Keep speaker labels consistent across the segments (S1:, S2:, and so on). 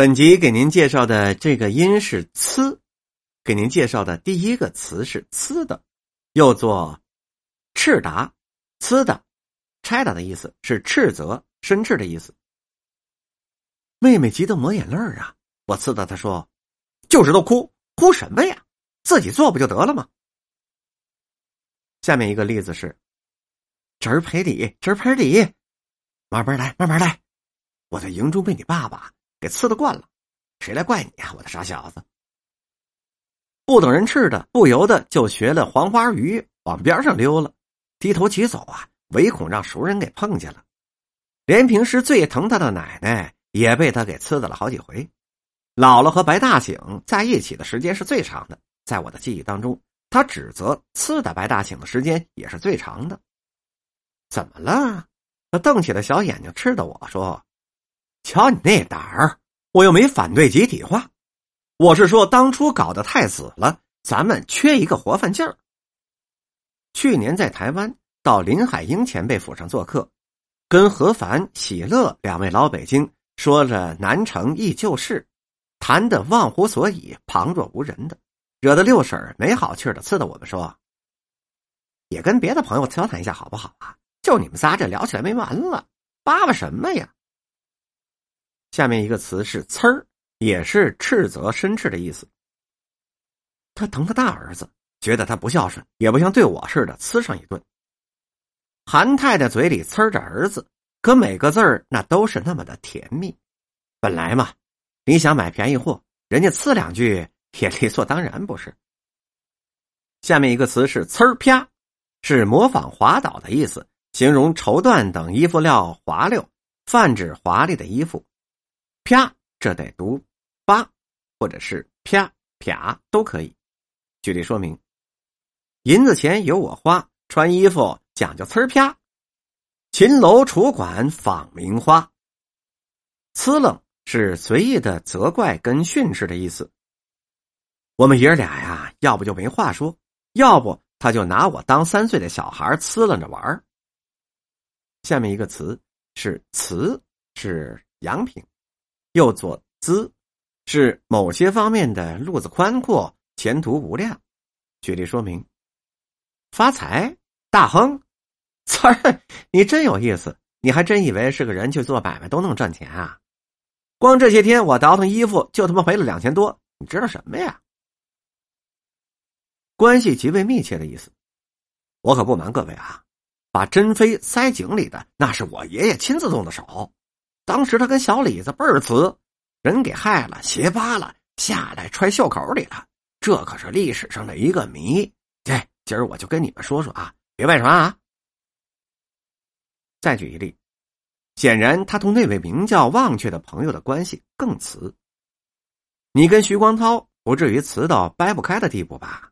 S1: 本集给您介绍的这个音是“呲”，给您介绍的第一个词是“呲”的，又作“斥答”，“呲”的“拆打”的意思是斥责、申斥的意思。妹妹急得抹眼泪啊！我呲的她说：“就知道哭，哭什么呀？自己做不就得了吗？”下面一个例子是：“侄儿赔礼，侄儿赔礼，慢慢来，慢慢来。我在营中被你爸爸。”给呲的惯了，谁来怪你呀，我的傻小子！不等人吃的，不由得就学了黄花鱼往边上溜了，低头急走啊，唯恐让熟人给碰见了。连平时最疼他的奶奶也被他给呲的了好几回。姥姥和白大醒在一起的时间是最长的，在我的记忆当中，他指责呲的白大醒的时间也是最长的。怎么了？他瞪起了小眼睛，吃的我说。瞧你那胆儿，我又没反对集体化，我是说当初搞得太死了，咱们缺一个活泛劲儿。去年在台湾到林海英前辈府上做客，跟何凡、喜乐两位老北京说着南城忆旧事，谈得忘乎所以、旁若无人的，惹得六婶没好气的呲的我们说：“也跟别的朋友交谈一下好不好啊？就你们仨这聊起来没完了，叭叭什么呀？”下面一个词是“呲儿”，也是斥责、申斥的意思。他疼他大儿子，觉得他不孝顺，也不像对我似的呲上一顿。韩太太嘴里呲着儿子，可每个字儿那都是那么的甜蜜。本来嘛，你想买便宜货，人家呲两句也理所当然，不是？下面一个词是“呲儿啪”，是模仿滑倒的意思，形容绸缎等衣服料滑溜，泛指华丽的衣服。啪，这得读“八”或者是“啪啪”都可以。举例说明：银子钱由我花，穿衣服讲究呲儿啪。秦楼楚馆访名花。呲楞是随意的责怪跟训斥的意思。我们爷儿俩呀，要不就没话说，要不他就拿我当三岁的小孩呲楞着玩下面一个词是“词”，是阳平。又作“资”，是某些方面的路子宽阔，前途无量。举例说明：发财、大亨，词儿，你真有意思！你还真以为是个人去做买卖都能赚钱啊？光这些天我倒腾衣服，就他妈赔了两千多，你知道什么呀？关系极为密切的意思。我可不瞒各位啊，把珍妃塞井里的，那是我爷爷亲自动的手。当时他跟小李子倍儿瓷，人给害了，鞋扒了，下来揣袖口里了。这可是历史上的一个谜。今儿我就跟你们说说啊，别外传啊。再举一例，显然他同那位名叫忘却的朋友的关系更瓷。你跟徐光涛不至于瓷到掰不开的地步吧？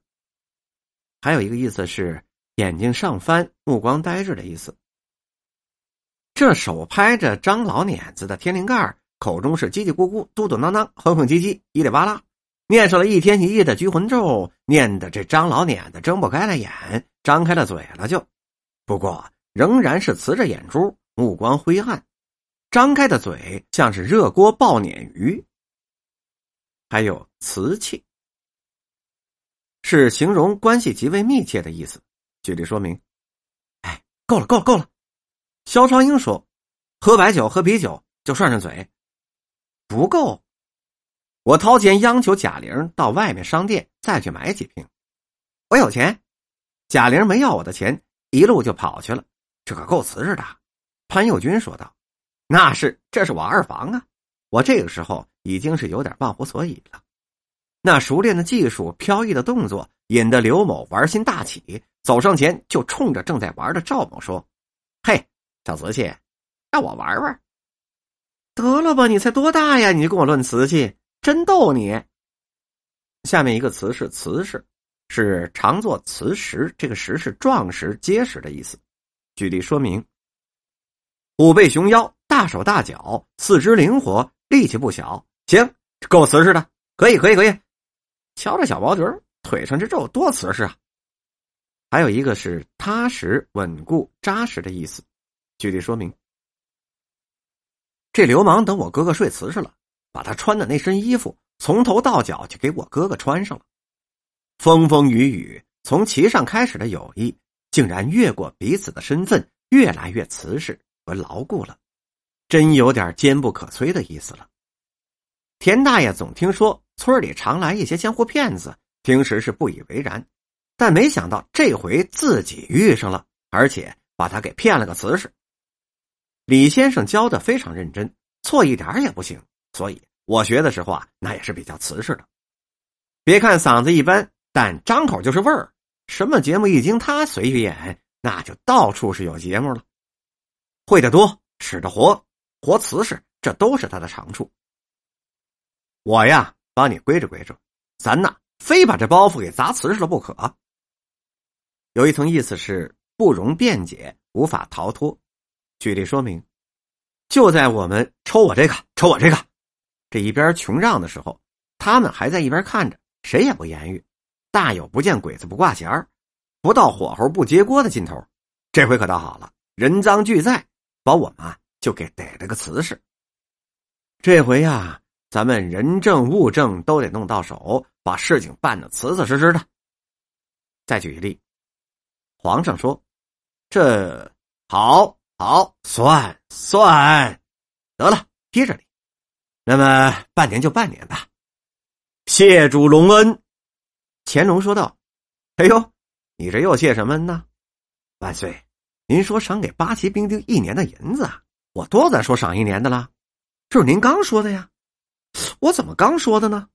S1: 还有一个意思是眼睛上翻，目光呆滞的意思。这手拍着张老碾子的天灵盖口中是叽叽咕咕、嘟嘟囔囔、哼哼唧唧、叽里哇啦，念上了一天一夜的拘魂咒，念的这张老碾子睁不开了眼，张开了嘴了就，不过仍然是呲着眼珠，目光灰暗，张开的嘴像是热锅爆鲶鱼。还有瓷器，是形容关系极为密切的意思。举例说明，哎，够了，够了，够了。肖长英说：“喝白酒、喝啤酒就涮涮嘴，不够。我掏钱央求贾玲到外面商店再去买几瓶。我有钱，贾玲没要我的钱，一路就跑去了。这可够瓷实的。”潘友军说道：“那是，这是我二房啊。我这个时候已经是有点忘乎所以了。那熟练的技术、飘逸的动作，引得刘某玩心大起，走上前就冲着正在玩的赵某说：‘嘿！’”小瓷器，让我玩玩。得了吧，你才多大呀？你就跟我论瓷器，真逗你。下面一个词是瓷实，是常作瓷实，这个实是壮实、结实的意思。举例说明：虎背熊腰，大手大脚，四肢灵活，力气不小。行，够瓷实的，可以，可以，可以。瞧这小毛驴腿上这肉多瓷实啊！还有一个是踏实、稳固、扎实的意思。具体说明：这流氓等我哥哥睡瓷实了，把他穿的那身衣服从头到脚就给我哥哥穿上了。风风雨雨，从其上开始的友谊，竟然越过彼此的身份，越来越瓷实和牢固了，真有点坚不可摧的意思了。田大爷总听说村里常来一些江湖骗子，平时是不以为然，但没想到这回自己遇上了，而且把他给骗了个瓷实。李先生教的非常认真，错一点也不行，所以我学的时候啊，那也是比较瓷实的。别看嗓子一般，但张口就是味儿。什么节目一经他随演，那就到处是有节目了。会的多，使的活，活瓷实，这都是他的长处。我呀，帮你归着归着，咱呐，非把这包袱给砸瓷实了不可。有一层意思是不容辩解，无法逃脱。举例说明，就在我们抽我这个，抽我这个，这一边穷让的时候，他们还在一边看着，谁也不言语，大有不见鬼子不挂弦儿，不到火候不接锅的劲头。这回可倒好了，人赃俱在，把我们就给逮了个瓷实。这回呀，咱们人证物证都得弄到手，把事情办得瓷瓷实实的。再举一例，皇上说：“这好。”好，算算，得了，接着你。那么半年就半年吧。谢主隆恩，乾隆说道：“哎呦，你这又谢什么恩呢？万岁，您说赏给八旗兵丁一年的银子啊，我多咱说赏一年的了。这是您刚说的呀，我怎么刚说的呢？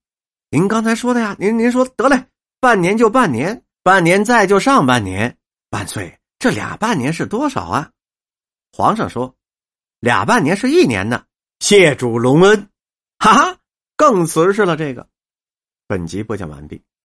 S1: 您刚才说的呀。您您说得嘞，半年就半年，半年再就上半年。万岁，这俩半年是多少啊？”皇上说：“俩半年是一年呢。”谢主隆恩，哈哈，更瓷实了。这个，本集播讲完毕。